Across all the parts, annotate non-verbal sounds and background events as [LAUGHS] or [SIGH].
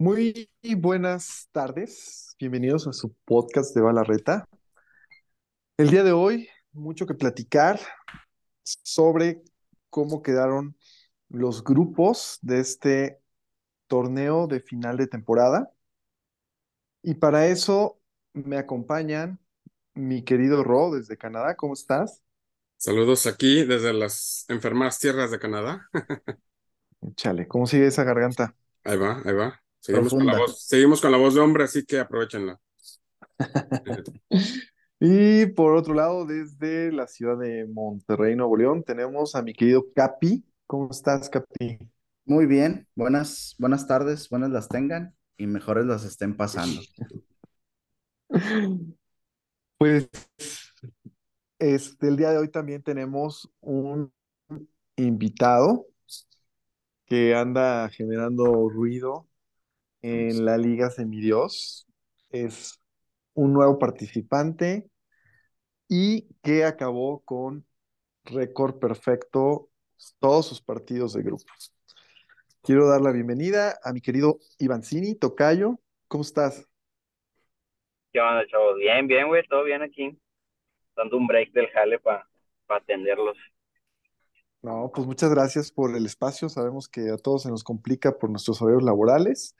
Muy buenas tardes, bienvenidos a su podcast de Balarreta. El día de hoy, mucho que platicar sobre cómo quedaron los grupos de este torneo de final de temporada. Y para eso me acompañan mi querido Ro desde Canadá. ¿Cómo estás? Saludos aquí desde las enfermas tierras de Canadá. Chale, ¿cómo sigue esa garganta? Ahí va, ahí va. Seguimos con, la voz, seguimos con la voz de hombre, así que aprovechenla. [LAUGHS] y por otro lado, desde la ciudad de Monterrey, Nuevo León, tenemos a mi querido Capi. ¿Cómo estás, Capi? Muy bien, buenas, buenas tardes, buenas las tengan y mejores las estén pasando. [LAUGHS] Pues este, el día de hoy también tenemos un invitado que anda generando ruido en la Liga Semidios. Es un nuevo participante y que acabó con récord perfecto todos sus partidos de grupos. Quiero dar la bienvenida a mi querido Ivancini, Tocayo. ¿Cómo estás? ¿Qué onda, chavos? Bien, bien, güey, todo bien aquí. Dando un break del jale para atenderlos. No, pues muchas gracias por el espacio. Sabemos que a todos se nos complica por nuestros horarios laborales.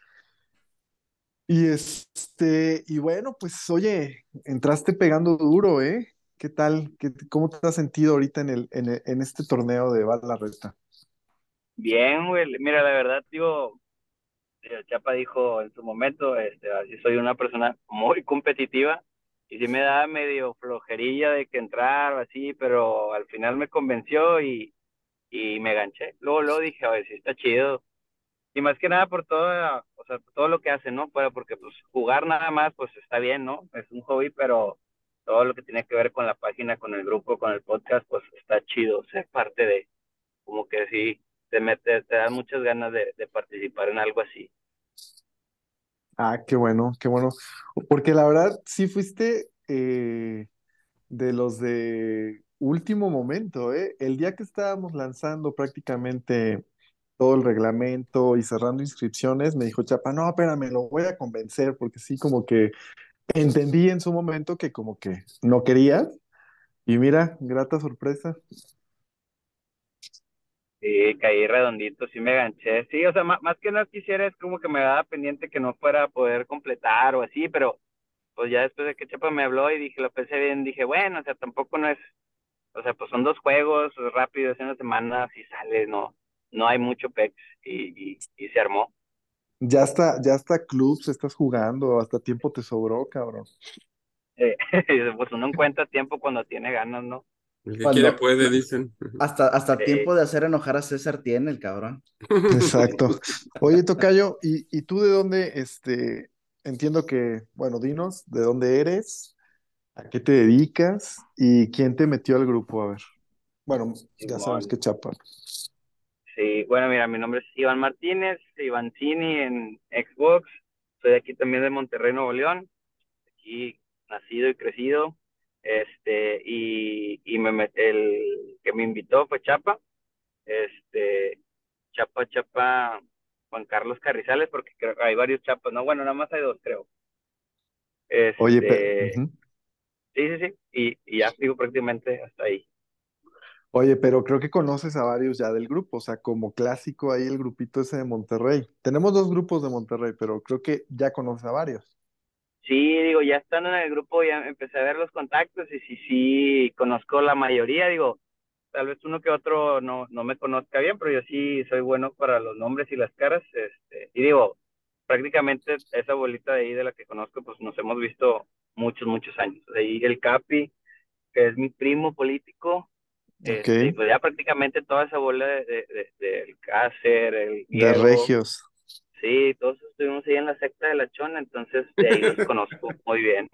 Y este, y bueno, pues oye, entraste pegando duro, ¿eh? ¿Qué tal? ¿Qué, ¿Cómo te has sentido ahorita en el, en, en este torneo de Bala Reta? Bien, güey. Mira, la verdad, digo, Chapa dijo en su momento, este, así soy una persona muy competitiva y sí me da medio flojerilla de que entrar o así, pero al final me convenció y, y me ganché. Luego, luego dije, a ver, sí está chido. Y más que nada por todo, o sea, todo lo que hace, ¿no? Pero porque pues jugar nada más, pues está bien, ¿no? Es un hobby, pero todo lo que tiene que ver con la página, con el grupo, con el podcast, pues está chido ser parte de, como que sí, te mete, te da muchas ganas de, de participar en algo así. Ah, qué bueno, qué bueno. Porque la verdad, sí fuiste eh, de los de último momento, ¿eh? El día que estábamos lanzando prácticamente todo el reglamento y cerrando inscripciones, me dijo Chapa, no, espérame, lo voy a convencer, porque sí, como que entendí en su momento que como que no querías, y mira, grata sorpresa. Sí, caí redondito, sí me ganché. Sí, o sea, más, que no quisiera es como que me daba pendiente que no fuera a poder completar o así, pero pues ya después de que Chapa me habló y dije, lo pensé bien, dije, bueno, o sea, tampoco no es, o sea, pues son dos juegos rápidos en una semana, si sale, no, no hay mucho PEX y, y, se armó. Ya está, ya está clubs, estás jugando, hasta tiempo te sobró, cabrón. [LAUGHS] pues uno encuentra tiempo cuando tiene ganas, ¿no? El que quiere puede, dicen. Hasta, hasta tiempo de hacer enojar a César tiene el cabrón. Exacto. [LAUGHS] Oye, Tocayo, ¿y, ¿y tú de dónde, este, entiendo que, bueno, dinos, ¿de dónde eres? ¿A qué te dedicas? ¿Y quién te metió al grupo? A ver. Bueno, ya sabemos que chapa. Sí, bueno, mira, mi nombre es Iván Martínez, Iván Cini en Xbox. Soy aquí también de Monterrey, Nuevo León. Aquí nacido y crecido. Este, y, y me el que me invitó fue Chapa. Este, Chapa, Chapa, Juan Carlos Carrizales, porque creo hay varios chapas, no, bueno, nada más hay dos, creo. Oye, pero, este, Sí, sí, sí, y, y ya digo prácticamente hasta ahí. Oye, pero creo que conoces a varios ya del grupo, o sea, como clásico ahí el grupito ese de Monterrey. Tenemos dos grupos de Monterrey, pero creo que ya conoces a varios. Sí, digo, ya estando en el grupo ya empecé a ver los contactos y sí, sí, conozco la mayoría, digo, tal vez uno que otro no, no me conozca bien, pero yo sí soy bueno para los nombres y las caras, este, y digo, prácticamente esa bolita de ahí de la que conozco, pues nos hemos visto muchos, muchos años. De ahí el Capi, que es mi primo político, este, pues ya prácticamente toda esa bola de, de, del Cácer, el De Regios. Sí, todos estuvimos ahí en la secta de la Chona, entonces de ahí los conozco [LAUGHS] muy bien.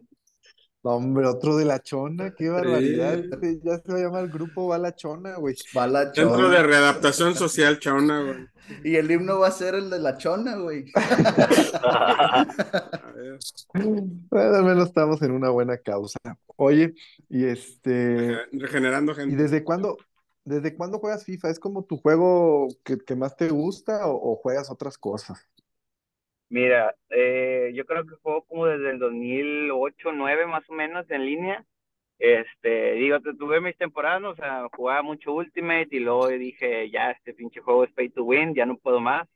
Hombre, otro de la chona, qué barbaridad. Ya se va a llamar el grupo Va la Chona, güey. Va la Chona. Centro de Readaptación Social Chona, güey. Y el himno va a ser el de la Chona, güey. a [LAUGHS] ver, Bueno, al menos estamos en una buena causa. Oye, y este, Regenerando ¿y gente. desde cuándo, desde cuándo juegas FIFA? ¿Es como tu juego que, que más te gusta o, o juegas otras cosas? Mira, eh, yo creo que juego como desde el 2008, 2009 más o menos en línea. Este, digo, tuve mis temporadas, o sea, jugaba mucho Ultimate y luego dije, ya, este pinche juego es pay to win, ya no puedo más.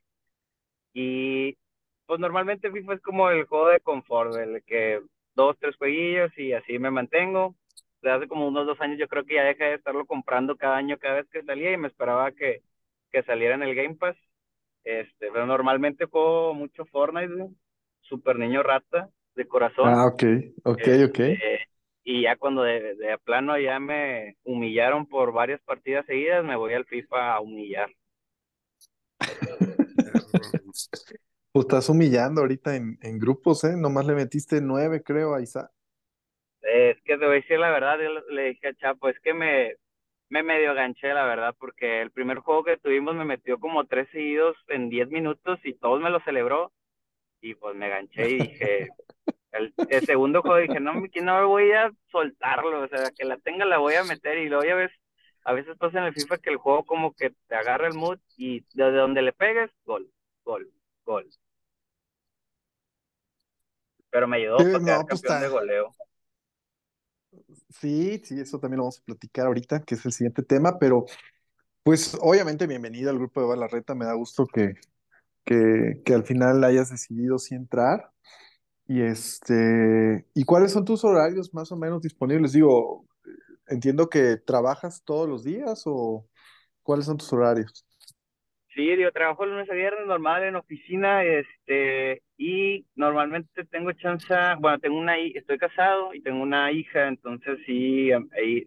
Y pues normalmente FIFA es como el juego de confort, el que dos, tres jueguillos y así me mantengo. Desde hace como unos dos años yo creo que ya dejé de estarlo comprando cada año, cada vez que salía y me esperaba que, que saliera en el Game Pass. Este, pero normalmente juego mucho Fortnite, güey. Super niño rata de corazón. Ah, ok, ok, ok. Este, y ya cuando de, de plano ya me humillaron por varias partidas seguidas, me voy al FIFA a humillar. [LAUGHS] Pues estás humillando ahorita en, en grupos, ¿eh? Nomás le metiste nueve, creo, a Isa. Es que te voy a decir la verdad, yo le- le dije a Chapo, es que me, me medio ganché, la verdad, porque el primer juego que tuvimos me metió como tres seguidos en diez minutos y todos me lo celebró y pues me ganché y dije, [LAUGHS] el, el segundo juego dije, no, me- que no me voy a soltarlo, o sea, que la tenga la voy a meter y luego ya ves, a veces pasa en el FIFA que el juego como que te agarra el mood y desde donde le pegues, gol, gol, gol. Pero me ayudó Sí, para quedar no, pues campeón de goleo. Sí, sí, eso también lo vamos a platicar ahorita, que es el siguiente tema, pero pues obviamente bienvenido al grupo de Balarreta, me da gusto que, que, que al final hayas decidido sí entrar. Y este, ¿y cuáles son tus horarios más o menos disponibles? Digo, entiendo que trabajas todos los días o cuáles son tus horarios. Sí, yo trabajo lunes a viernes normal en oficina, este, y normalmente tengo chance, bueno, tengo una, estoy casado y tengo una hija, entonces sí,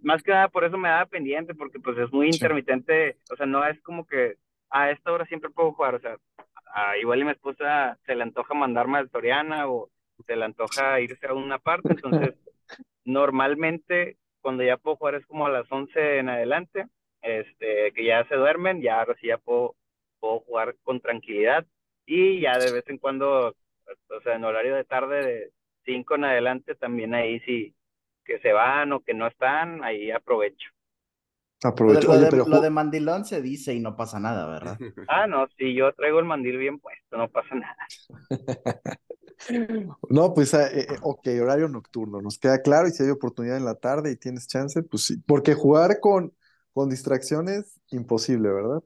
más que nada por eso me daba pendiente, porque pues es muy intermitente, o sea, no es como que a esta hora siempre puedo jugar, o sea, a- igual y mi esposa se le antoja mandarme al Soriana o se le antoja irse a una parte, entonces normalmente cuando ya puedo jugar es como a las 11 en adelante, este, que ya se duermen, ya ahora sí ya puedo, puedo jugar con tranquilidad y ya de vez en cuando, o sea, en horario de tarde de 5 en adelante también ahí sí que se van o que no están, ahí aprovecho. Lo de, Aprovecho. lo Oye, de- pero lo de mandilón se dice y no pasa nada, ¿verdad? [LAUGHS] [LAUGHS] Ah, no, si yo traigo el mandil bien puesto, no pasa nada. [LAUGHS] no, pues, eh, eh, ok, horario nocturno, nos queda claro, y si hay oportunidad en la tarde y tienes chance, pues sí, porque jugar con, con distracciones, imposible, ¿verdad?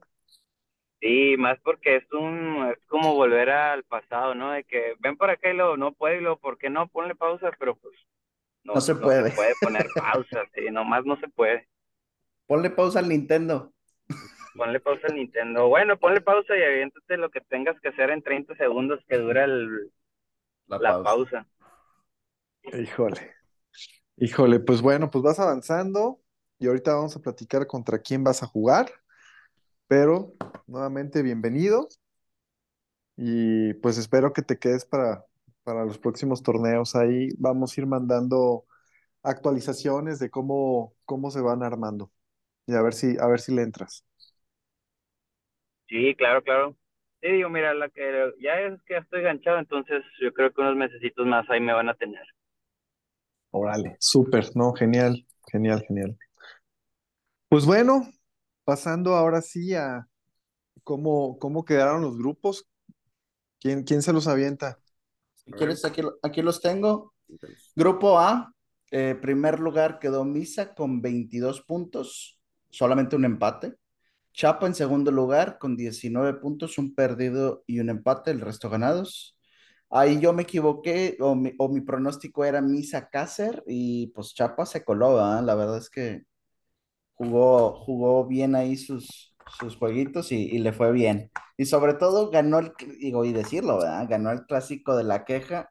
Sí, más porque es un, es como volver al pasado, ¿no? De que ven por acá y luego no puede y luego, ¿por qué no? Ponle pausa, pero pues no, No se no puede. se puede poner [LAUGHS] pausa, sí, nomás no se puede. Ponle pausa al Nintendo. Ponle pausa al Nintendo. Bueno, ponle pausa y aviéntate lo que tengas que hacer en 30 segundos que dura el, La, la pausa. pausa. Híjole, híjole, pues bueno, pues vas avanzando y ahorita vamos a platicar contra quién vas a jugar, pero nuevamente bienvenido y pues espero que te quedes para, para los próximos torneos. Ahí vamos a ir mandando actualizaciones de cómo, cómo se van armando y a ver si, a ver si le entras. Sí, claro, claro. Sí, digo, mira, la que ya es que ya estoy ganchado, entonces yo creo que unos mesecitos más ahí me van a tener. Órale, súper, no, genial, genial, genial. Pues bueno, pasando ahora sí a cómo, cómo quedaron los grupos. ¿Quién, quién se los avienta? Si quieres, aquí, aquí los tengo. Grupo A, eh, primer lugar quedó Misa con 22 puntos, solamente un empate. Chapa en segundo lugar con 19 puntos, un perdido y un empate, el resto ganados. Ahí yo me equivoqué, o mi, o mi pronóstico era Misa Cácer, y pues Chapa se coló. La verdad es que jugó, jugó bien ahí sus, sus jueguitos y, y le fue bien. Y sobre todo ganó el, digo, y decirlo, ¿verdad? Ganó el clásico de la queja,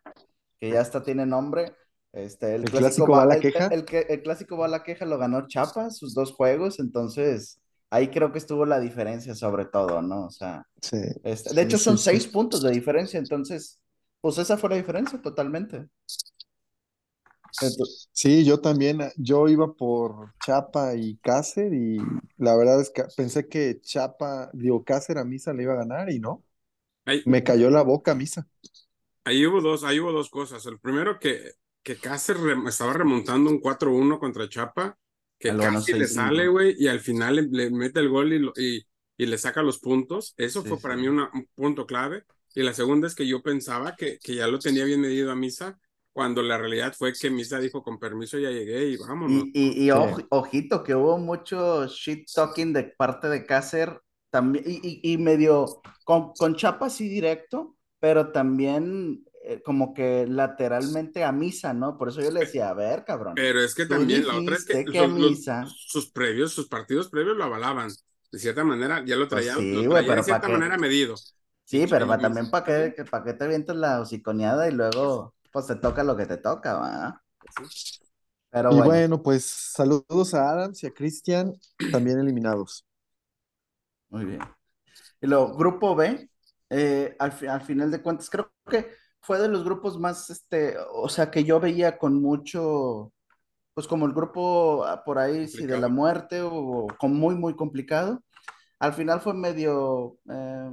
que ya hasta tiene nombre. Este, el, ¿El clásico, clásico va a la el- queja? El, que- el clásico va a la queja lo ganó Chapa, sus dos juegos, entonces ahí creo que estuvo la diferencia sobre todo, ¿no? O sea, Sí, este, sí, de hecho son sí. seis puntos de diferencia, entonces, pues esa fue la diferencia totalmente. Sí, yo también, yo iba por Chapa y Cácer y la verdad es que pensé que Chapa, digo, Cácer a Misa le iba a ganar y no, me cayó la boca a Misa. ahí hubo dos, ahí hubo dos cosas. El primero que, que Cáceres estaba remontando un 4-1 contra Chapa, que casi le sale, güey, y al final le, mete el gol y, y, y, le saca los puntos. Eso fue para mí un punto clave. Y la segunda es que yo pensaba que, que ya lo tenía bien medido a Misa, cuando la realidad fue que Misa dijo, con permiso ya llegué y vámonos. Y, y, ojito, que hubo mucho shit talking de parte de Cácer, también, y, y, medio, con, con Chapa sí directo, pero también eh, como que lateralmente a Misa, ¿no? Por eso yo le decía, a ver, cabrón. Pero es que también la otra es que, Misa... sus previos, sus partidos previos lo avalaban. De cierta manera, ya lo pues traían, sí, lo traían de cierta manera medido. Sí, pero también para qué, para qué te vienes la hociconeada y luego pues te toca lo que te toca, ¿va? Pero y bueno. pues saludos a Adams y a Cristian, [CLEARS THROAT] también eliminados. Muy bien. Y luego, grupo B, eh, al, al, final de cuentas, creo que fue de los grupos más, este, o sea, que yo veía con mucho, pues como el grupo ah, por ahí, sí, de la muerte o con muy, muy complicado. Al final fue medio, eh,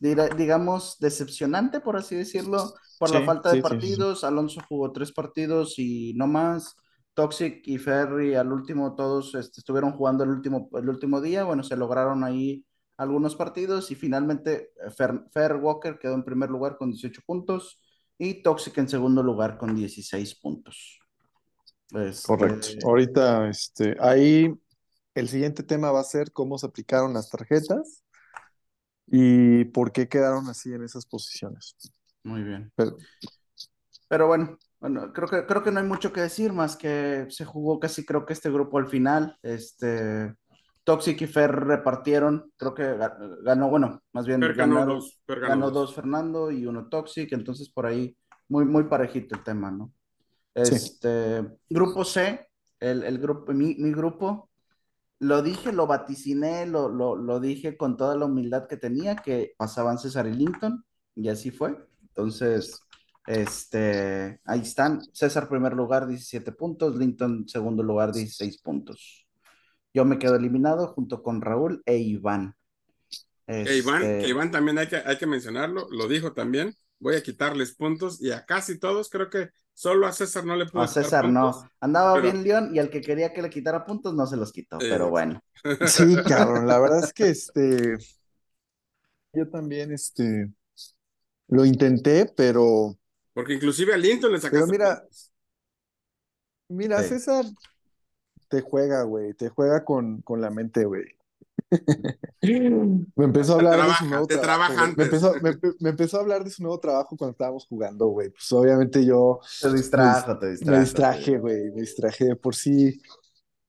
digamos, decepcionante, por así decirlo, por la falta de partidos. Alonso jugó tres partidos y no más. Toxic y Ferry al último, todos este, estuvieron jugando el último, el último día. Bueno, se lograron ahí algunos partidos y finalmente eh, Fer, Walker quedó en primer lugar con 18 puntos y Toxic en segundo lugar con 16 puntos. Este, Correcto. Ahorita, este, ahí el siguiente tema va a ser cómo se aplicaron las tarjetas y por qué quedaron así en esas posiciones. Muy bien. Pero, bueno, bueno, creo que, creo que no hay mucho que decir más que se jugó casi creo que este grupo al final. Este, Toxic y Fer repartieron, creo que ganó, bueno, más bien ganó, dos, ganó, dos. Fernando y uno Toxic, entonces por ahí muy, muy parejito el tema, ¿no? Este, grupo C, el, el grupo, mi, mi grupo, lo dije, lo vaticiné, lo, lo, lo, dije con toda la humildad que tenía, que pasaban César y Linton, y así fue. Entonces, este, ahí están. César primer lugar, 17 puntos, Linton segundo lugar, 16 puntos. Yo me quedo eliminado junto con Raúl e Iván. E Iván, este Iván también hay que, hay que mencionarlo, lo dijo también, voy a quitarles puntos y a casi todos creo que Solo a César no le pudo. A César no. Andaba bien León y al que quería que le quitara puntos no se los quitó, pero eh. bueno. [LAUGHS] Sí, cabrón. La verdad es que este. Yo también, este. Lo intenté, pero. Porque inclusive a Linton le sacaste. Pero mira. Mira, César te juega, güey. Te juega con, con la mente, güey. [LAUGHS] me empezó a hablar de su nuevo trabajo. Me empezó, me, empezó, a hablar de su nuevo trabajo cuando estábamos jugando, güey. Pues obviamente yo. Te distrajo, te distrajo. Me distraje, güey. Me distraje de por sí.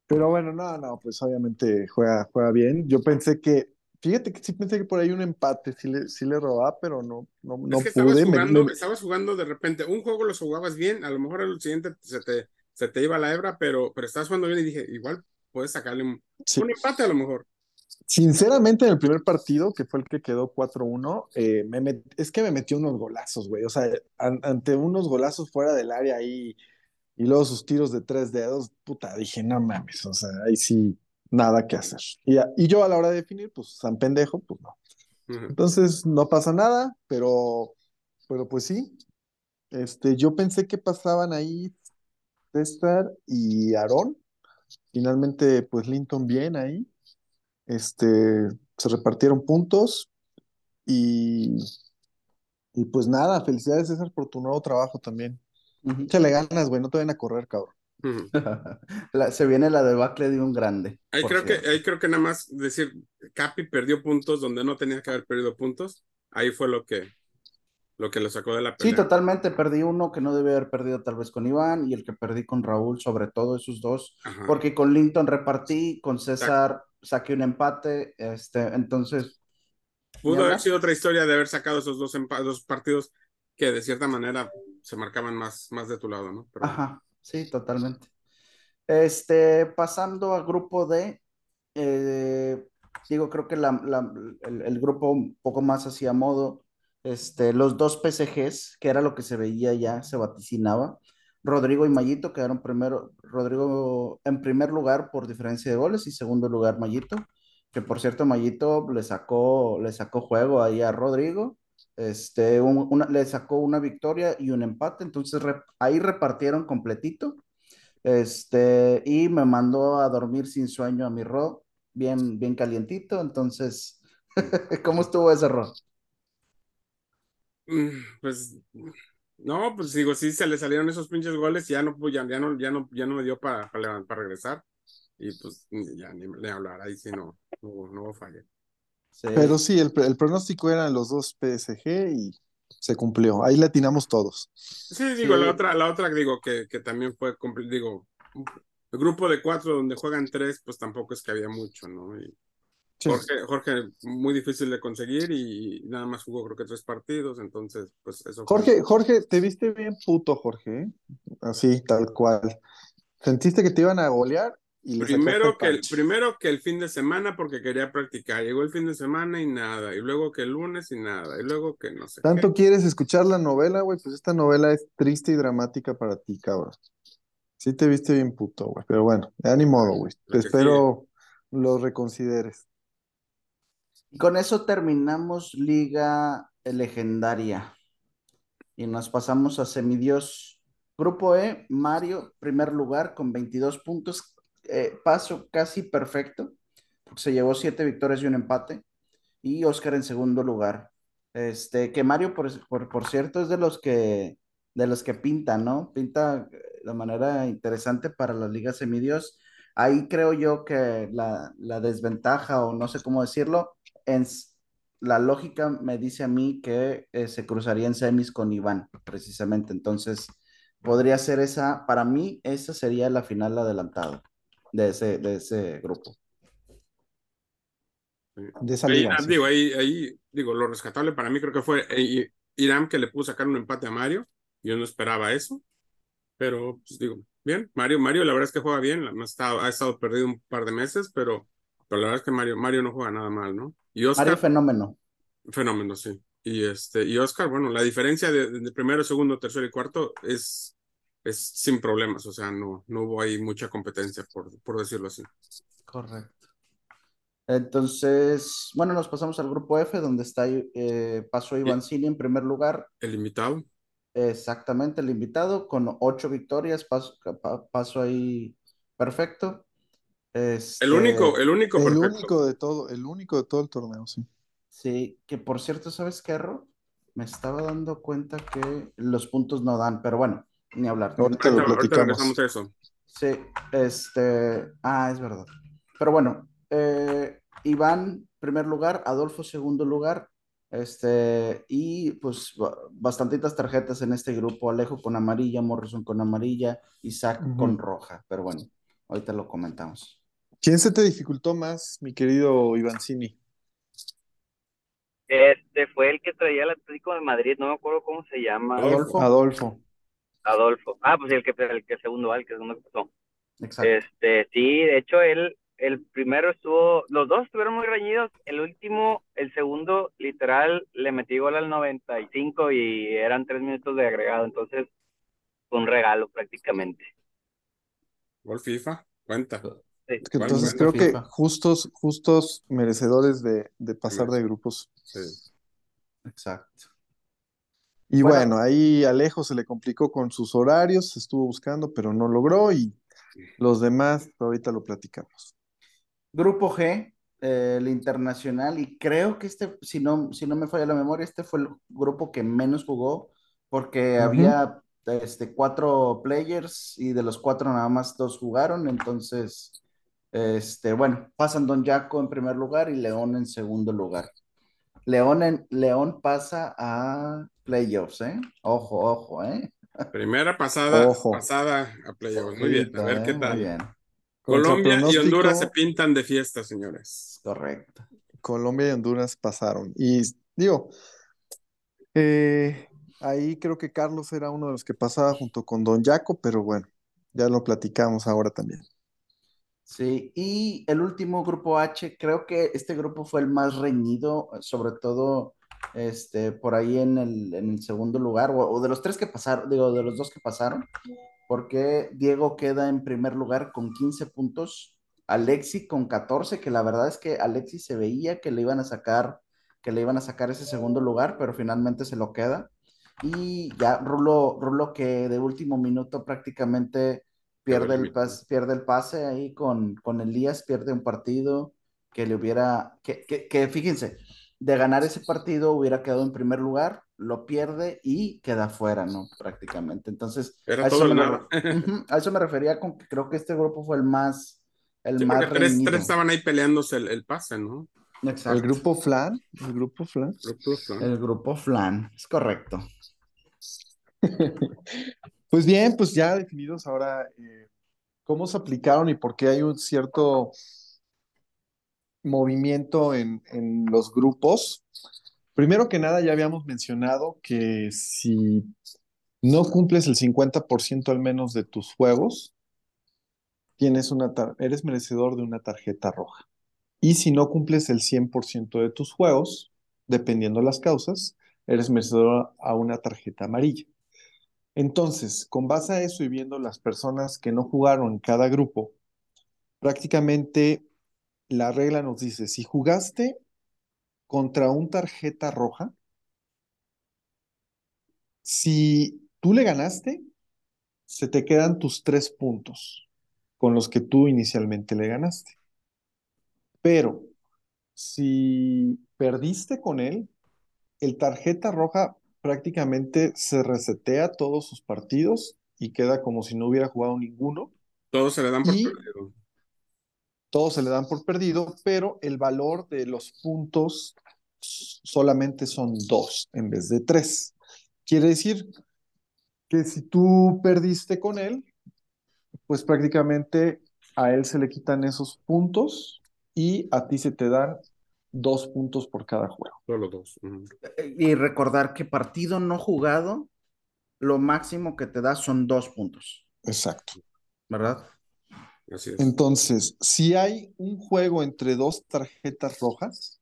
Pero bueno, no, no, pues obviamente juega, juega bien. Yo pensé que. Fíjate que sí pensé que por ahí un empate sí le, sí le robaba, pero no, no, no es que pude. Estabas jugando, estabas jugando de repente, un juego lo jugabas bien, a lo mejor el siguiente se te, se te iba la hebra, pero, pero estabas jugando bien y dije, igual puedes sacarle un, un empate a lo mejor. Sinceramente, en el primer partido, que fue el que quedó 4-1, eh, es que me metió unos golazos, güey. O sea, ante unos golazos fuera del área ahí y luego sus tiros de tres dedos, puta, dije, no mames, o sea, ahí sí, nada que hacer. Y, y yo a la hora de definir, pues, San Pendejo, pues no. Entonces, no pasa nada, pero, pero pues sí. Este, yo pensé que pasaban ahí César y Aarón. Finalmente, pues Linton bien ahí. Este, se repartieron puntos y, y pues nada, felicidades César por tu nuevo trabajo también. Uh Échale ganas, güey, no te vayan a correr, cabrón. [LAUGHS] se viene la debacle de un grande. Ahí creo, que, ahí creo que nada más decir, Capi perdió puntos donde no tenía que haber perdido puntos. Ahí fue lo que, lo que lo sacó de la pelea. Sí, totalmente. Perdí uno que no debía haber perdido tal vez con Iván y el que perdí con Raúl, sobre todo esos dos, porque con Linton repartí, con César saqué un empate, este, entonces... Pudo haber sido otra historia de haber sacado esos dos, dos partidos que de cierta manera se marcaban más, más de tu lado, ¿no? Ajá, sí, totalmente. Este, pasando al grupo D, eh, digo, creo que el, grupo un poco más hacia modo, este, los dos PSGs, que era lo que se veía ya, se vaticinaba, Rodrigo y Mayito quedaron primero, Rodrigo en primer lugar por diferencia de goles y segundo lugar Mayito, que por cierto Mayito le sacó, le sacó juego ahí a Rodrigo. Este, le sacó una victoria y un empate, entonces ahí repartieron completito. Este, y me mandó a dormir sin sueño a mi Ro, bien, bien calientito. Entonces, [LAUGHS] ¿cómo estuvo ese Ro? Mm, pues, no, pues digo, sí se le salieron esos pinches goles y ya no, ya, ya no, ya no, ya no me dio para, para, regresar. Y pues ya ni, le hablar, ahí sí no, no, no fallé. Pero sí, el, el, pronóstico eran los dos PSG y se cumplió. Ahí latinamos todos. Sí, digo, la otra, la otra digo que, que también fue, digo, el grupo de cuatro donde juegan tres, pues tampoco es que había mucho, ¿no? Jorge, Jorge, muy difícil de conseguir y nada más jugó creo que tres partidos, entonces, pues eso. Jorge, Jorge, te viste bien puto, Jorge, ¿eh? así, tal cual. ¿Sentiste que te iban a golear? Primero que, el, primero que el fin de semana porque quería practicar. Llegó el fin de semana y nada. Y luego que el lunes y nada. Y luego que no sé. ¿Tanto quieres escuchar la novela, güey? Pues esta novela es triste y dramática para ti, cabrón. Sí te viste bien puto, güey. Pero bueno, ya ni modo, güey. Te espero lo reconsideres. Y con eso terminamos Liga Legendaria. Y nos pasamos a Semidios. Grupo E, Mario, primer lugar con 22 puntos. Eh, paso casi perfecto. Se llevó siete victorias y un empate. Y Oscar en segundo lugar. Este, que Mario, por, por, cierto, es de los que de los que pinta, ¿no? Pinta de manera interesante para las ligas semidios. Ahí creo yo que la, desventaja, o no sé cómo decirlo, en, la lógica me dice a mí que eh, se cruzaría en semis con Iván, precisamente. Entonces, podría ser esa, para mí, esa sería la final adelantada de ese, de ese grupo. De esa ahí, Digo, ahí, ahí, digo, lo rescatable para mí creo que fue eh, Irán que le pudo sacar un empate a Mario. Yo no esperaba eso. Pero, pues digo, bien, Mario, Mario la verdad es que juega bien, ha estado, ha estado perdido un par de meses, pero, pero la verdad es que Mario, Mario no juega nada mal, ¿no? Y Oscar, Mario fenómeno. Fenómeno, sí. Y este, y Oscar, bueno, la diferencia de, de, primero, segundo, tercero y cuarto es, es sin problemas, o sea, no, no hubo ahí mucha competencia, por, por decirlo así. Correcto. Entonces, bueno, nos pasamos al grupo F, donde está, eh, pasó Iván Cini en primer lugar. El invitado. Exactamente, el invitado con ocho victorias, paso, paso ahí perfecto. Este, el único, el único, el único de todo, el único de todo el torneo, sí. Sí, que por cierto, ¿sabes qué, error? Me estaba dando cuenta que los puntos no dan, pero bueno, ni hablar. Ahorita lo platicamos. eso. Sí, este, ah, es verdad. Pero bueno, eh, Iván, primer lugar, Adolfo, segundo lugar, este, y pues bastantitas tarjetas en este grupo, Alejo con amarilla, Morrison con amarilla, Isaac con roja, pero bueno, ahorita lo comentamos. ¿Quién se te dificultó más, mi querido Ivancini? Este fue el que traía el Atlético de Madrid, no me acuerdo cómo se llama. Adolfo. Adolfo. Adolfo. Ah, pues el que el que segundo, el que segundo que pasó. Exacto. Este, sí, de hecho él el primero estuvo, los dos estuvieron muy reñidos, el último, el segundo, literal, le metí gol al 95 y eran tres minutos de agregado, entonces fue un regalo prácticamente. Gol FIFA, cuenta. entonces creo que justos, justos merecedores de, pasar de grupos. Sí. Exacto. Y bueno, ahí Alejo se le complicó con sus horarios, estuvo buscando, pero no logró y los demás ahorita lo platicamos. Grupo G, eh, el internacional, y creo que este, si no, si no me falla la memoria, este fue el grupo que menos jugó, porque había este, cuatro players y de los cuatro nada más dos jugaron, entonces, este, bueno, pasan Don Jaco en primer lugar y León en segundo lugar. León, en, León pasa a playoffs, ¿eh? Ojo, ojo, ¿eh? Primera pasada, pasada a playoffs. Muy bien, a ver qué tal. Muy bien. Colombia y Honduras se pintan de fiesta, señores. Correcto. Colombia y Honduras pasaron. Y digo, eh, ahí creo que Carlos era uno de los que pasaba junto con Don Jaco, pero bueno, ya lo platicamos ahora también. Sí, y el último grupo H, creo que este grupo fue el más reñido, sobre todo este, por ahí en el, en el segundo lugar, o, o, de los tres que pasaron, digo, de los dos que pasaron, porque Diego queda en primer lugar con 15 puntos, Alexi con 14, que la verdad es que Alexi se veía que le iban a sacar que le iban a sacar ese segundo lugar, pero finalmente se lo queda. Y ya Rulo, Rulo que de último minuto prácticamente pierde el, pierde el pase ahí con, con Elías, pierde un partido que le hubiera, que, que, fíjense, de ganar ese partido hubiera quedado en primer lugar, lo pierde y queda fuera, ¿no? Prácticamente. Entonces, a, eso me, a, eso me, refería con que creo que este grupo fue el más, el más tres, tres, estaban ahí peleándose el, el pase, ¿no? Exacto. El grupo Flan, el grupo Flan. El grupo Flan, es correcto. [LAUGHS] pues bien, pues ya definidos ahora eh, cómo se aplicaron y por qué hay un cierto movimiento en, en los grupos. Primero que nada, ya habíamos mencionado que si no cumples el 50% al menos de tus juegos, tienes una eres merecedor de una tarjeta roja. Y si no cumples el 100% de tus juegos, dependiendo las causas, eres merecedor a una tarjeta amarilla. Entonces, con base a eso y viendo las personas que no jugaron en cada grupo, prácticamente la regla nos dice, si jugaste contra un tarjeta roja, si tú le ganaste, se te quedan tus tres puntos con los que tú inicialmente le ganaste. Pero si perdiste con él, el tarjeta roja prácticamente se resetea todos sus partidos y queda como si no hubiera jugado ninguno. Todos se le dan por perdido. Todos se le dan por perdido, pero el valor de los puntos solamente son dos en vez de tres. Quiere decir que si tú perdiste con él, pues prácticamente a él se le quitan esos puntos y a ti se te dan dos puntos por cada juego. Solo dos. Y recordar que partido no jugado, lo máximo que te da son dos puntos. Exacto. ¿Verdad? Entonces, si hay un juego entre dos tarjetas rojas,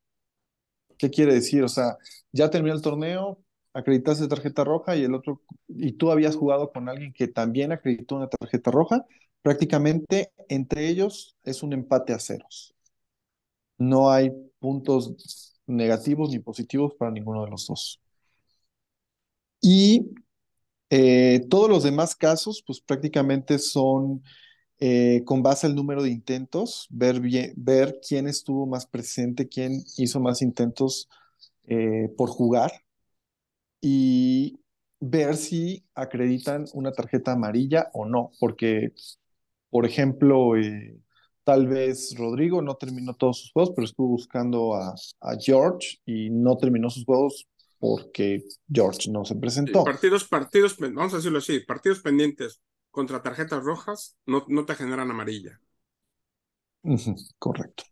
¿qué quiere decir? O sea, ya terminó el torneo, acreditaste tarjeta roja y el otro, y tú habías jugado con alguien que también acreditó una tarjeta roja, prácticamente entre ellos es un empate a ceros. No hay puntos negativos ni positivos para ninguno de los dos. Y eh, todos los demás casos, pues prácticamente son eh, con base al número de intentos, ver, bien, ver quién estuvo más presente, quién hizo más intentos eh, por jugar y ver si acreditan una tarjeta amarilla o no, porque, por ejemplo, Tal vez Rodrigo no terminó todos sus juegos, pero estuvo buscando a, George y no terminó sus juegos porque George no se presentó. partidos, partidos, vamos a decirlo así, partidos pendientes contra tarjetas rojas no, no te generan amarilla. correcto.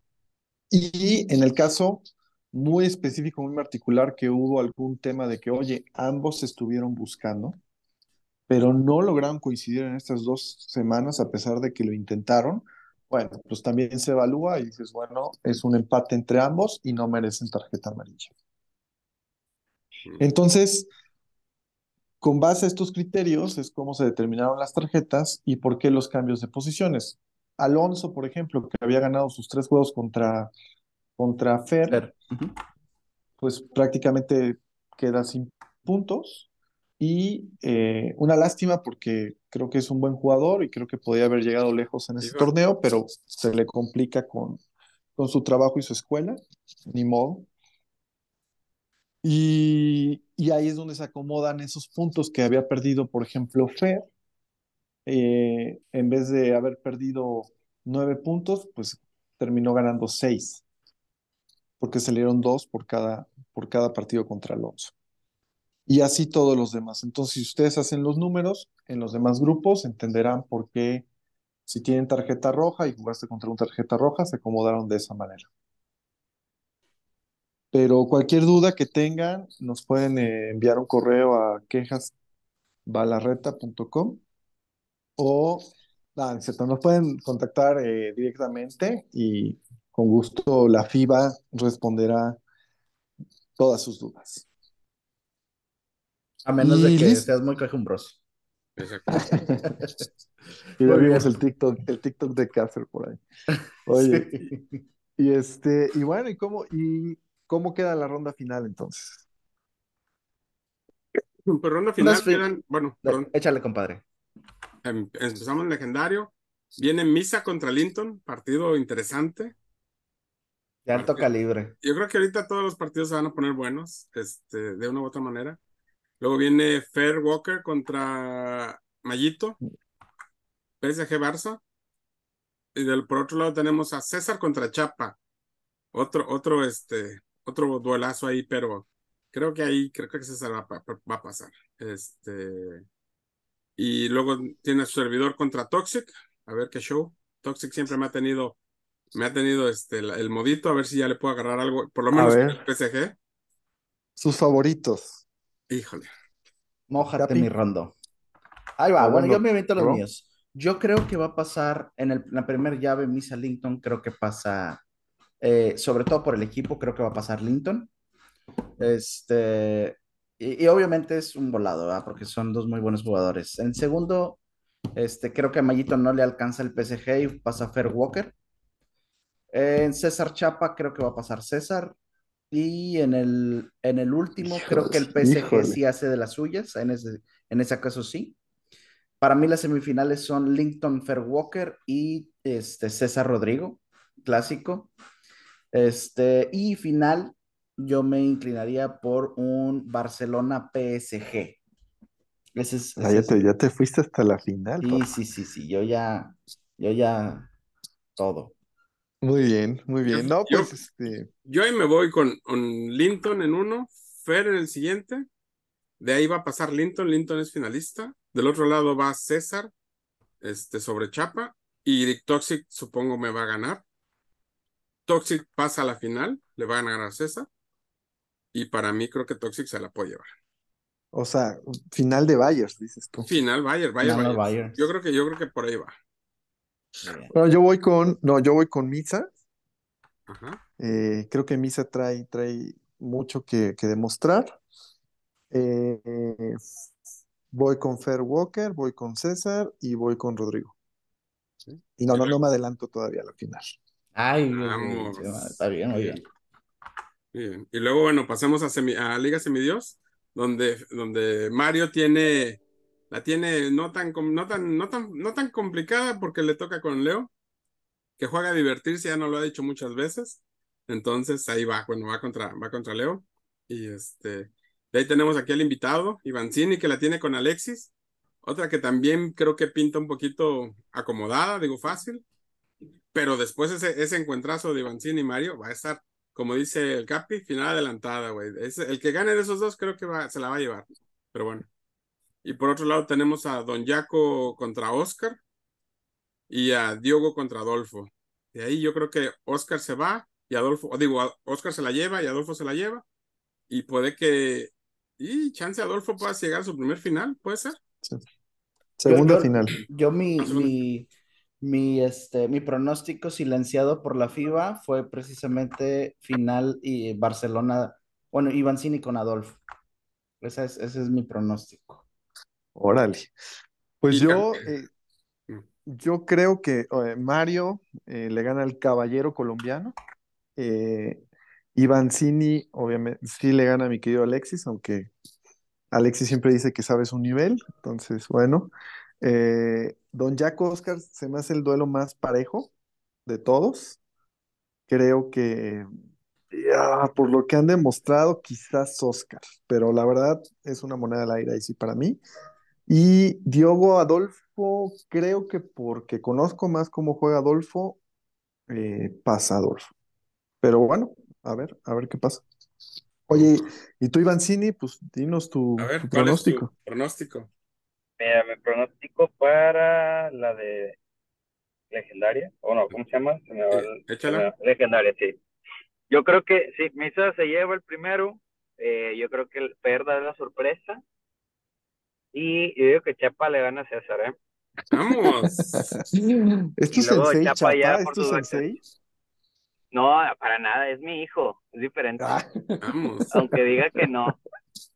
Y en el caso muy específico, muy particular, que hubo algún tema de que, oye, ambos estuvieron buscando, pero no lograron coincidir en estas dos semanas a pesar de que lo intentaron, bueno, pues también se evalúa y dices, bueno, es un empate entre ambos y no merecen tarjeta amarilla. Entonces, con base a estos criterios es cómo se determinaron las tarjetas y por qué los cambios de posiciones. Alonso, por ejemplo, que había ganado sus tres juegos contra, contra Fer, pues prácticamente queda sin puntos. Y eh, una lástima porque creo que es un buen jugador y creo que podía haber llegado lejos en ese torneo, pero se le complica con, con su trabajo y su escuela, ni modo. Y, y, ahí es donde se acomodan esos puntos que había perdido, por ejemplo, Fer. Eh, en vez de haber perdido nueve puntos, pues terminó ganando seis, porque salieron dos por cada, por cada partido contra Alonso y así todos los demás. Entonces, si ustedes hacen los números en los demás grupos, entenderán por qué si tienen tarjeta roja y jugaste contra una tarjeta roja, se acomodaron de esa manera. Pero cualquier duda que tengan, nos pueden eh, enviar un correo a quejasbalarreta.com o ah, nos pueden contactar eh, directamente y con gusto la FIBA responderá todas sus dudas. A menos de que seas muy quejumbroso. Exacto. [LAUGHS] y ya vimos el TikTok, el TikTok de Cáceres por ahí. Oye. [LAUGHS] Y este, y bueno, y cómo, y ¿cómo queda la ronda final entonces? Pues ronda final quedan, bueno, perdón. Échale, compadre. Em, empezamos en legendario. Viene Misa contra Linton, partido interesante. De alto calibre. Yo creo que ahorita todos los partidos se van a poner buenos, este, de una u otra manera. Luego viene Fair Walker contra Mayito, PSG Barça. Y del, por otro lado tenemos a César contra Chapa. Otro, otro, este, otro duelazo ahí, pero creo que ahí, creo que César va, va a pasar. Este, y luego tiene a su servidor contra Toxic. A ver qué show. Toxic siempre me ha tenido, me ha tenido este, el, modito, a ver si ya le puedo agarrar algo, por lo menos el PSG. Sus favoritos. Híjole. Mójate mi rondo. Ahí va, bueno, yo me invento los míos. Yo creo que va a pasar en, el, la primera llave Misa Linton, creo que pasa, eh, sobre todo por el equipo, creo que va a pasar Linton. Este, y, obviamente es un volado, ¿verdad? Porque son dos muy buenos jugadores. En segundo, este, creo que a Mayito no le alcanza el PSG y pasa Fair Walker. En César Chapa creo que va a pasar César. Y en el, en el último, creo que el PSG sí hace de las suyas. En ese, en ese caso sí. Para mí las semifinales son Linton Fair Walker y este, César Rodrigo, clásico. Este, y final, yo me inclinaría por un Barcelona PSG. Ese es, ah, ya, te, fuiste hasta la final. Sí, sí, sí, sí, yo ya, yo ya, todo. Muy bien, muy bien. no, pues este... yo ahí me voy con, con Linton en uno, Fer en el siguiente. De ahí va a pasar Linton, Linton es finalista. Del otro lado va César, este, sobre Chapa. Y Toxic supongo me va a ganar. Toxic pasa a la final, le va a ganar a César. Y para mí creo que Toxic se la puede llevar. O sea, final de Bayers, dices tú. Final Bayers, Bayers, Yo creo que yo creo que por ahí va. Bueno, yo voy con, no, yo voy con Misa. Ajá. Eh, creo que Misa trae, trae mucho que, que demostrar. Eh, voy con Fair Walker, voy con César y voy con Rodrigo. Y no, no, no me adelanto todavía a la final. Ay, está bien, muy bien. Y luego, bueno, pasemos a, a Liga Semidios, donde, donde Mario tiene, la tiene no tan, no, tan, no, tan, no tan complicada porque le toca con Leo, que juega a divertirse, ya no lo ha dicho muchas veces. Entonces ahí va, bueno, va contra, va contra Leo. Y este, de ahí tenemos aquí al invitado, Ivancini, que la tiene con Alexis. Otra que también creo que pinta un poquito acomodada, digo fácil. Pero después ese, ese encuentrazo de Ivancini y Mario va a estar como dice el Capi, final adelantada, güey. El que gane de esos dos creo que va, se la va a llevar. Pero bueno. Y por otro lado tenemos a Don Jaco contra Oscar y a Diogo contra Adolfo. De ahí yo creo que Oscar se va y Adolfo, digo, Oscar se la lleva y Adolfo se la lleva. Y puede que, y chance Adolfo pueda llegar a su primer final, ¿puede ser? Segunda final. Yo mi, mi, mi, este, mi pronóstico silenciado por la FIBA fue precisamente final y Barcelona, bueno, Ivancini con Adolfo. Ese es, ese es mi pronóstico. Órale. Pues yo, eh, mm. yo creo que Mario eh, le gana al caballero colombiano. Eh, Ivancini, obviamente, sí le gana a mi querido Alexis, aunque Alexis siempre dice que sabe su nivel. Entonces, bueno. Eh, Don Jack Oscar se me hace el duelo más parejo de todos. Creo que por lo que han demostrado, quizás Oscar, pero la verdad es una moneda al aire ahí sí para mí. Y Diogo Adolfo, creo que porque conozco más cómo juega Adolfo, eh, pasa Adolfo. Pero bueno, a ver, a ver qué pasa. Oye, y tú, Ivancini, pues dinos tu, pronóstico. pronóstico? Mira, mi pronóstico para la de legendaria, o no, ¿cómo se llama? legendaria, sí. Yo creo que si Misa se lleva el primero, eh, yo creo que el perda es la sorpresa. Y yo digo que Chapa le gana a César, ¿eh? Vamos. [LAUGHS] ¿Es tu sensei, Chapa? ¿Es tu sensei? No, para nada, es mi hijo, es diferente. Ah. Vamos. Aunque diga que no.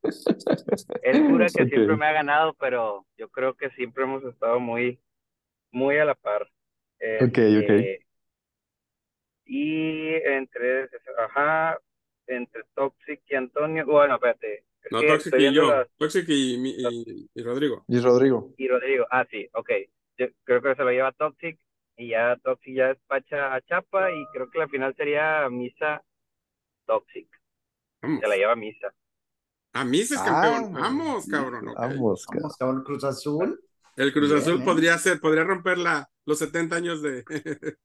Es pura que siempre me ha ganado, pero yo creo que siempre hemos estado muy, muy a la par. ok, ok. Este, y entre, ajá, entre Toxic y Antonio. Bueno, espérate. No, Toxic y yo. Toxic y, y, Rodrigo. Y Rodrigo. Y Rodrigo. Ah, sí, ok. Yo creo que se lo lleva Toxic y ya Toxic ya despacha a Chapa y creo que la final sería Misa Toxic. Se la lleva Misa. A Misa es campeón. Ah, vamos, cabrón. Vamos, cabrón. Cruz Azul. El Cruz Azul ¿eh? podría ser, podría romper la, los 70 años de, [LAUGHS]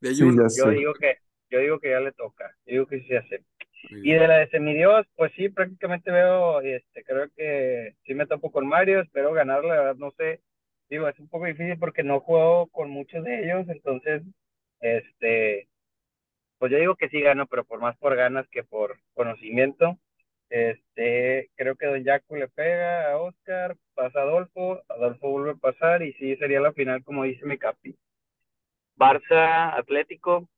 de yo digo que, yo digo que ya le toca. Yo digo que sí se hace. Y de la de Semidios, pues sí, prácticamente veo, este, creo que sí me topo con Mario, espero ganar, la verdad, no sé, digo, es un poco difícil porque no juego con muchos de ellos, entonces, este, pues yo digo que sí gano, pero por más por ganas que por conocimiento. Este, creo que Don Jaco le pega a Oscar, pasa a Adolfo, Adolfo vuelve a pasar y sí sería la final como dice mi capi. Barça, Atlético,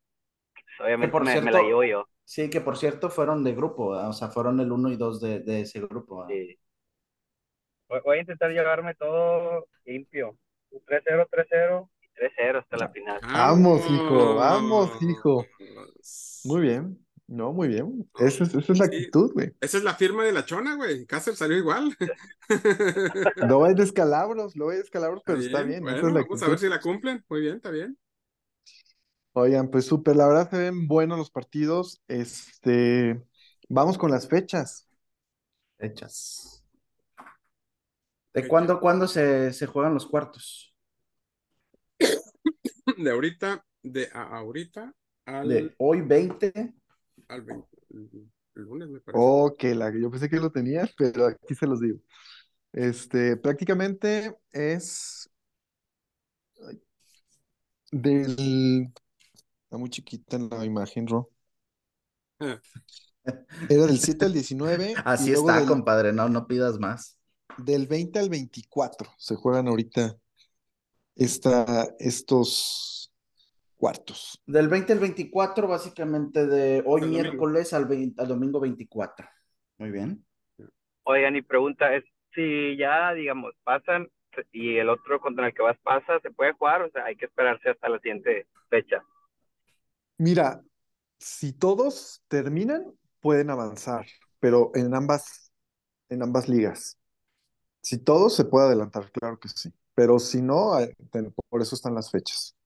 pues, obviamente me, la llevo yo. Sí, que por cierto fueron de grupo, o sea, fueron el 1 y 2 de, de, ese grupo. Sí. Voy a intentar llevarme todo limpio. 3-0, 3-0 y 3-0 hasta la final. Vamos, hijo, vamos, hijo. Muy bien. No, muy bien. Esa es, esa es la actitud, güey. Esa es la firma de la chona, güey. Cáceres salió igual. [LAUGHS] no hay descalabros, no hay descalabros, pero está bien. Bueno, vamos a ver si la cumplen. Muy bien, está bien. Oigan, pues súper, la verdad se ven buenos los partidos. Este, vamos con las fechas. Fechas. ¿De cuándo, cuándo se, se juegan los cuartos? [COUGHS] De ahorita, de ahorita al... De hoy 20. Al 20. El lunes me parece. Ok, la, yo pensé que lo tenía, pero aquí se los digo. Este, prácticamente es del muy chiquita en la imagen, Ro. Ah. [LAUGHS] Era del 7 al 19. Así está, compadre, no, no pidas más. Del 20 al 24 se juegan ahorita esta, estos cuartos. Del 20 al 24, básicamente de hoy miércoles al, al domingo 24. Muy bien. Oigan, y pregunta es, si ya, digamos, pasan y el otro contra el que vas pasa, ¿se puede jugar? O sea, hay que esperarse hasta la siguiente fecha. Mira, si todos terminan, pueden avanzar, pero en ambas, en ambas ligas. Si todos se puede adelantar, claro que sí. Pero si no, eh, por eso están las fechas.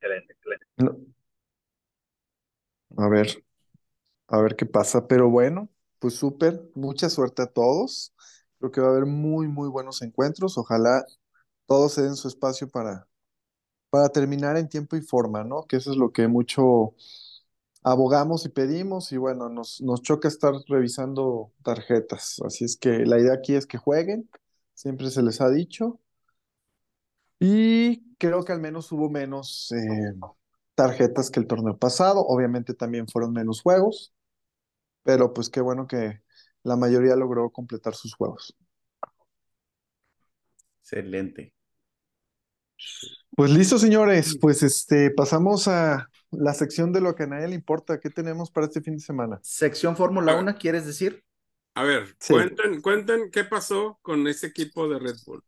Excelente, excelente. A ver, a ver qué pasa. Pero bueno, pues súper, mucha suerte a todos. Creo que va a haber muy, muy buenos encuentros. Ojalá todos se den su espacio para, para terminar en tiempo y forma, ¿no? Que eso es lo que mucho abogamos y pedimos y bueno, nos, nos choca estar revisando tarjetas. Así es que la idea aquí es que jueguen, siempre se les ha dicho. Y creo que al menos hubo menos eh, tarjetas que el torneo pasado. Obviamente también fueron menos juegos, pero pues qué bueno que la mayoría logró completar sus juegos. Excelente. Pues listo, señores. Pues este, pasamos a la sección de lo que a nadie le importa. ¿Qué tenemos para este fin de semana? Sección Fórmula 1, ¿quieres decir? A ver, cuenten, cuenten qué pasó con ese equipo de Red Bull.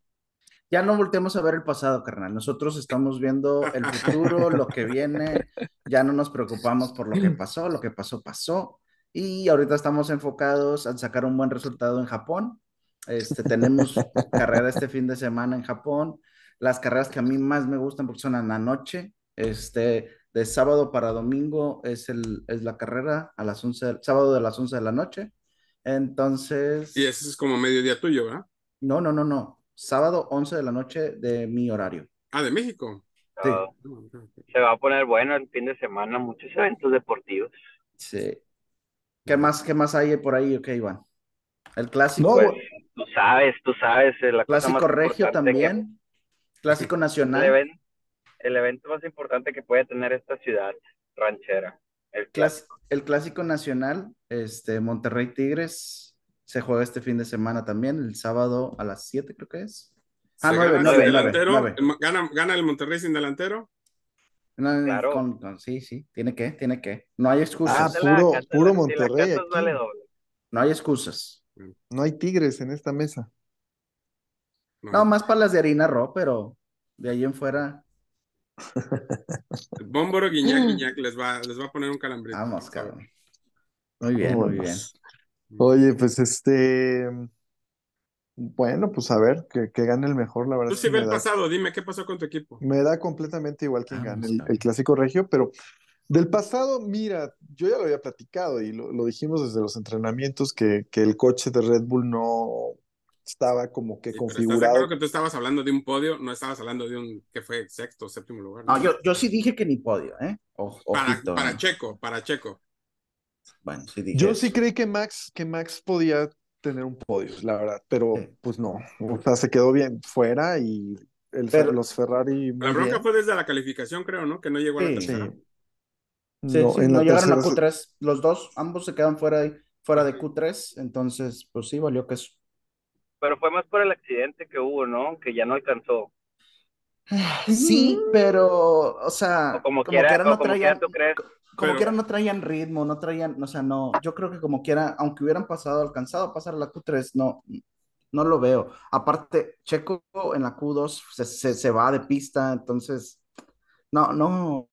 Ya no volteemos a ver el pasado, carnal. Nosotros estamos viendo el futuro, lo que viene. Ya no nos preocupamos por lo que pasó, lo que pasó, pasó. Y ahorita estamos enfocados en sacar un buen resultado en Japón. Este, tenemos carrera este fin de semana en Japón las carreras que a mí más me gustan porque son en la noche. Este, de sábado para domingo es, el, es la carrera a las 11, sábado de las 11 de la noche. Entonces... Y ese es como mediodía tuyo, ¿verdad? No, no, no, no. Sábado 11 de la noche de mi horario. Ah, de México. Sí. Ah, se va a poner bueno el fin de semana, muchos eventos deportivos. Sí. ¿Qué más, qué más hay por ahí, ok, Iván? El clásico. Pues, tú sabes, tú sabes. El clásico regio también. Clásico Nacional. El, evento más importante que puede tener esta ciudad ranchera. El clásico. el clásico Nacional, este, Monterrey Tigres, se juega este fin de semana también, el sábado a las 7 creo que es. Ah, 9, nueve, ¿Gana, ¿Gana el Monterrey sin delantero? claro. sí, sí, tiene que, tiene que. No hay excusas. Ah, puro, puro Monterrey. no hay excusas. No hay tigres en esta mesa. No, más para las de harina ro, pero de ahí en fuera. [LAUGHS] Bómboro, Guiñac, [CLEARS THROAT] Guiñac, les va, les va a poner un calambrito. Vamos, cabrón. Muy bien, muy bien. Oye, pues este. Bueno, pues a ver, que, que gane el mejor, la verdad. Tú sí ve el pasado, dime, ¿qué pasó con tu equipo? Me da completamente igual quién gane el, clásico regio, pero del pasado, mira, yo ya lo había platicado y lo, lo dijimos desde los entrenamientos que, que, el coche de Red Bull no estaba como que configurado. Creo que tú estabas hablando de un podio, no estabas hablando de un que fue sexto, séptimo lugar. No, yo, yo sí dije que ni podio, ¿eh? para, para Checo, para Checo. Bueno, sí dije Yo sí creí que Max, que Max podía tener un podio, la verdad, pero pues no, o sea, se quedó bien fuera y el, los Ferrari. La bronca fue desde la calificación, creo, ¿no? Que no llegó a la tercera. Sí, sí, no, no llegaron a Q3, los dos, ambos se quedan fuera, de, fuera de Q3, entonces, pues sí, valió que eso. Pero fue más por el accidente que hubo, ¿no? Que ya no alcanzó. Sí, pero, o sea, como, quiera, no traían, como quiera no traían ritmo, no traían, o sea, no, yo creo que como quiera, aunque hubieran pasado, alcanzado a pasar a la Q3, no, no lo veo. Aparte, Checo en la Q2 se, se, se va de pista, entonces, no, no.